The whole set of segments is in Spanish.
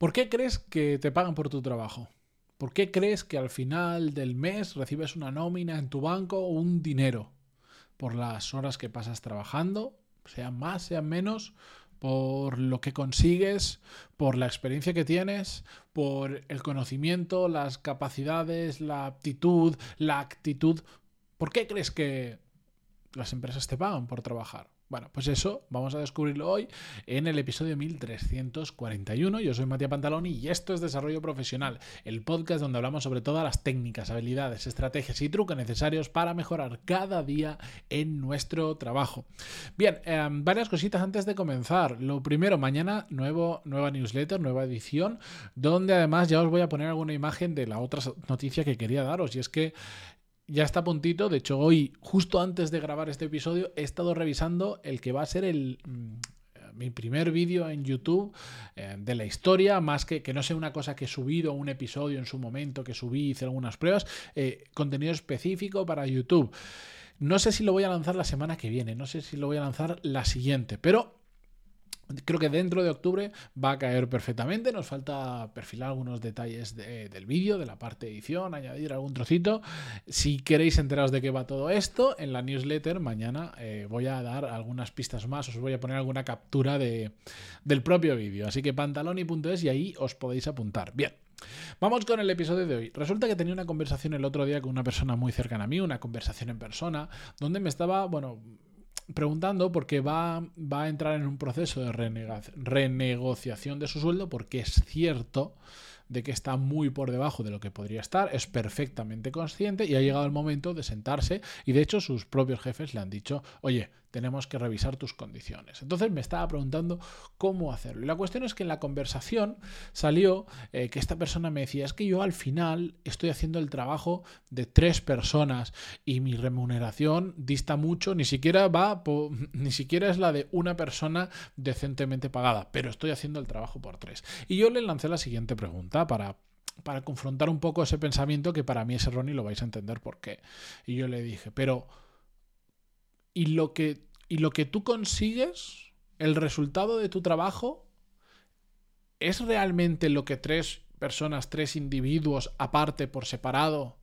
¿Por qué crees que te pagan por tu trabajo? ¿Por qué crees que al final del mes recibes una nómina en tu banco o un dinero? ¿Por las horas que pasas trabajando? Sean más, sean menos, por lo que consigues, por la experiencia que tienes, por el conocimiento, las capacidades, la aptitud, la actitud. ¿Por qué crees que las empresas te pagan por trabajar? Bueno, pues eso vamos a descubrirlo hoy en el episodio 1341. Yo soy Matías Pantaloni y esto es Desarrollo Profesional, el podcast donde hablamos sobre todas las técnicas, habilidades, estrategias y trucos necesarios para mejorar cada día en nuestro trabajo. Bien, em, varias cositas antes de comenzar. Lo primero, mañana nuevo, nueva newsletter, nueva edición, donde además ya os voy a poner alguna imagen de la otra noticia que quería daros y es que ya está a puntito. De hecho, hoy, justo antes de grabar este episodio, he estado revisando el que va a ser el, mm, mi primer vídeo en YouTube eh, de la historia, más que que no sea una cosa que he subido, un episodio en su momento que subí, hice algunas pruebas, eh, contenido específico para YouTube. No sé si lo voy a lanzar la semana que viene, no sé si lo voy a lanzar la siguiente, pero Creo que dentro de octubre va a caer perfectamente. Nos falta perfilar algunos detalles del vídeo, de la parte de edición, añadir algún trocito. Si queréis enteraros de qué va todo esto, en la newsletter mañana eh, voy a dar algunas pistas más. Os voy a poner alguna captura de, del propio vídeo. Así que pantaloni.es y ahí os podéis apuntar. Bien. Vamos con el episodio de hoy. Resulta que tenía una conversación el otro día con una persona muy cercana a mí, una conversación en persona, donde me estaba, bueno, preguntando porque va, va a entrar en un proceso de renegociación de su sueldo porque es cierto de que está muy por debajo de lo que podría estar, es perfectamente consciente y ha llegado el momento de sentarse y de hecho sus propios jefes le han dicho, oye, tenemos que revisar tus condiciones. Entonces me estaba preguntando cómo hacerlo. Y la cuestión es que en la conversación salió eh, que esta persona me decía, es que yo al final estoy haciendo el trabajo de tres personas y mi remuneración dista mucho, ni siquiera va, ni siquiera es la de una persona decentemente pagada, pero estoy haciendo el trabajo por tres. Y yo le lancé la siguiente pregunta para para confrontar un poco ese pensamiento que para mí es erróneo y lo vais a entender por qué. Y yo le dije, pero y lo que, y lo que tú consigues, el resultado de tu trabajo, ¿es realmente lo que tres personas, tres individuos aparte por separado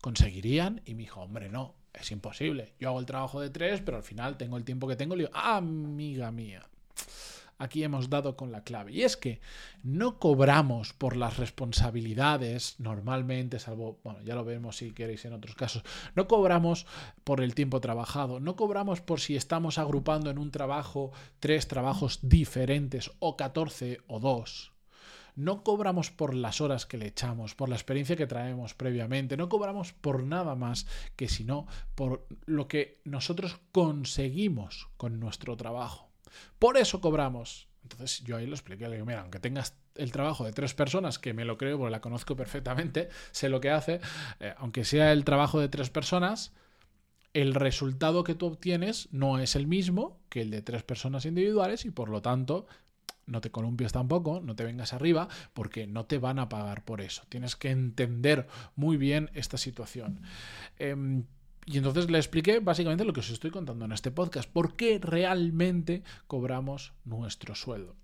conseguirían? Y me dijo, hombre, no, es imposible. Yo hago el trabajo de tres, pero al final tengo el tiempo que tengo. Le digo, ah, amiga mía aquí hemos dado con la clave. Y es que no cobramos por las responsabilidades normalmente, salvo, bueno, ya lo vemos si queréis en otros casos, no cobramos por el tiempo trabajado, no cobramos por si estamos agrupando en un trabajo tres trabajos diferentes o 14 o dos no cobramos por las horas que le echamos, por la experiencia que traemos previamente, no cobramos por nada más que sino por lo que nosotros conseguimos con nuestro trabajo. Por eso cobramos. Entonces yo ahí lo expliqué, le digo, mira, aunque tengas el trabajo de tres personas, que me lo creo porque la conozco perfectamente, sé lo que hace, eh, aunque sea el trabajo de tres personas, el resultado que tú obtienes no es el mismo que el de tres personas individuales y por lo tanto no te columpies tampoco, no te vengas arriba, porque no te van a pagar por eso. Tienes que entender muy bien esta situación. Em, y entonces le expliqué básicamente lo que os estoy contando en este podcast, por qué realmente cobramos nuestro sueldo.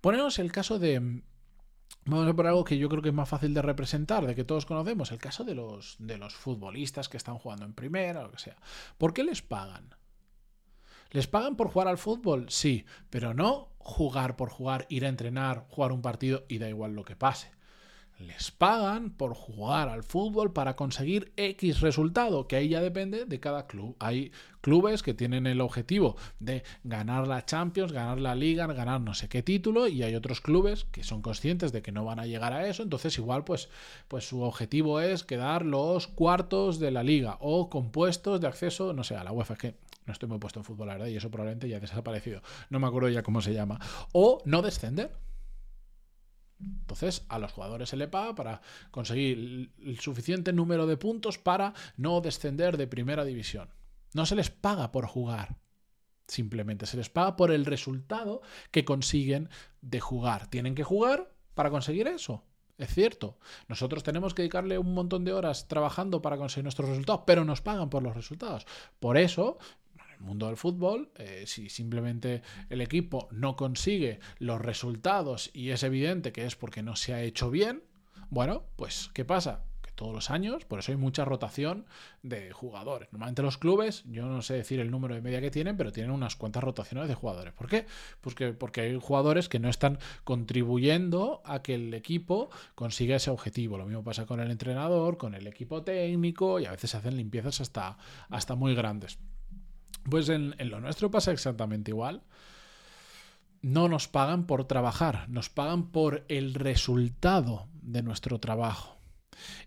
Ponemos el caso de... Vamos a por algo que yo creo que es más fácil de representar, de que todos conocemos, el caso de los, de los futbolistas que están jugando en primera o lo que sea. ¿Por qué les pagan? ¿Les pagan por jugar al fútbol? Sí, pero no jugar por jugar, ir a entrenar, jugar un partido y da igual lo que pase les pagan por jugar al fútbol para conseguir X resultado, que ahí ya depende de cada club. Hay clubes que tienen el objetivo de ganar la Champions, ganar la Liga, ganar no sé qué título, y hay otros clubes que son conscientes de que no van a llegar a eso, entonces igual pues, pues su objetivo es quedar los cuartos de la Liga o compuestos de acceso, no sé, a la UEFA, que no estoy muy puesto en fútbol, la verdad, y eso probablemente ya ha desaparecido. No me acuerdo ya cómo se llama. O no descender entonces, a los jugadores se le paga para conseguir el suficiente número de puntos para no descender de primera división. No se les paga por jugar. Simplemente se les paga por el resultado que consiguen de jugar. Tienen que jugar para conseguir eso. Es cierto, nosotros tenemos que dedicarle un montón de horas trabajando para conseguir nuestros resultados, pero nos pagan por los resultados. Por eso, mundo del fútbol, eh, si simplemente el equipo no consigue los resultados y es evidente que es porque no se ha hecho bien, bueno, pues ¿qué pasa? todos los años, por eso hay mucha rotación de jugadores. Normalmente los clubes, yo no sé decir el número de media que tienen, pero tienen unas cuantas rotaciones de jugadores. ¿Por qué? Pues porque hay jugadores que no están contribuyendo a que el equipo consiga ese objetivo. Lo mismo pasa con el entrenador, con el equipo técnico y a veces se hacen limpiezas hasta, hasta muy grandes. Pues en, lo nuestro pasa exactamente igual no nos pagan por trabajar, nos pagan por el resultado de nuestro trabajo.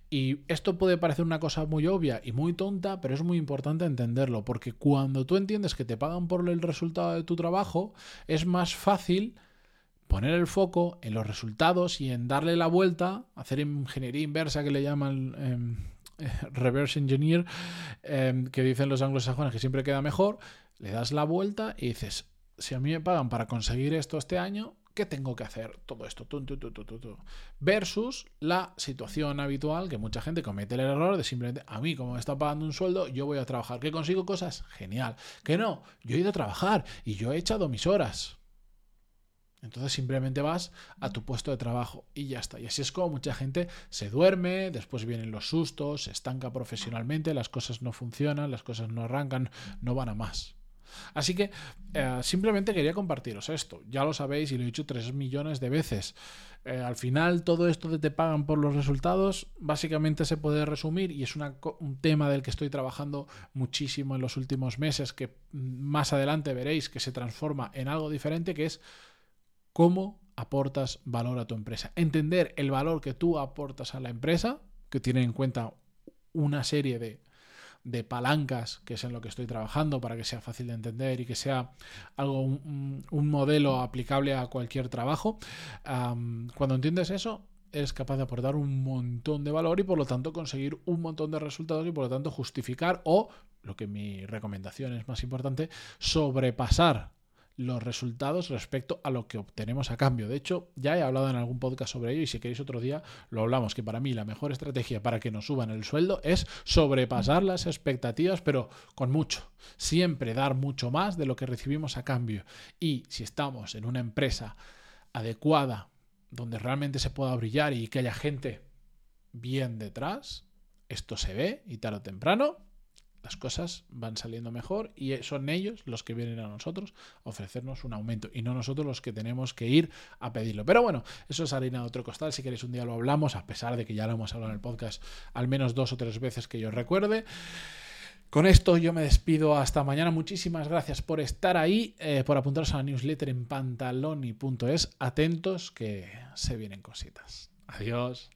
Y esto puede parecer una cosa muy obvia y muy tonta, pero es muy importante entenderlo, porque cuando tú entiendes que te pagan por el resultado de tu trabajo, es más fácil poner el foco en los resultados y en darle la vuelta, hacer ingeniería inversa que le llaman em, reverse engineer, em, que dicen los anglosajones que siempre queda mejor, le das la vuelta y dices, si a mí me pagan para conseguir esto este año, ¿Qué tengo que hacer? Todo esto. Versus la situación habitual que mucha gente comete el error de simplemente, a mí como me está pagando un sueldo, yo voy a trabajar. ¿Que consigo cosas? Genial. Que no, yo he ido a trabajar y yo he echado mis horas. Entonces simplemente vas a tu puesto de trabajo y ya está. Y así es como mucha gente se duerme, después vienen los sustos, se estanca profesionalmente, las cosas no funcionan, las cosas no arrancan, no van a más. Así que eh, simplemente quería compartiros esto. Ya lo sabéis y lo he dicho tres millones de veces. Eh, al final todo esto de te pagan por los resultados básicamente se puede resumir y es un tema del que estoy trabajando muchísimo en los últimos meses que más adelante veréis que se transforma en algo diferente que es cómo aportas valor a tu empresa. Entender el valor que tú aportas a la empresa, que tiene en cuenta una serie de de palancas, que es en lo que estoy trabajando para que sea fácil de entender y que sea algo, un, modelo aplicable a cualquier trabajo. cuando entiendes eso, eres capaz de aportar un montón de valor y por lo tanto conseguir un montón de resultados y por lo tanto justificar o, lo que mi recomendación es más importante, sobrepasar los resultados respecto a lo que obtenemos a cambio. De hecho, ya he hablado en algún podcast sobre ello y si queréis otro día lo hablamos, que para mí la mejor estrategia para que nos suban el sueldo es sobrepasar las expectativas, pero con mucho. Siempre dar mucho más de lo que recibimos a cambio. Y si estamos en una empresa adecuada, donde realmente se pueda brillar y que haya gente bien detrás, esto se ve y tarde o temprano las cosas van saliendo mejor y son ellos los que vienen a nosotros a ofrecernos un aumento y no nosotros los que tenemos que ir a pedirlo. Pero bueno, eso es harina de otro costal. Si queréis un día lo hablamos, a pesar de que ya lo hemos hablado en el podcast al menos dos o tres veces que yo recuerde. Con esto yo me despido hasta mañana. Muchísimas gracias por estar ahí, eh, por apuntaros a la newsletter en pantaloni.es. Atentos que se vienen cositas. Adiós.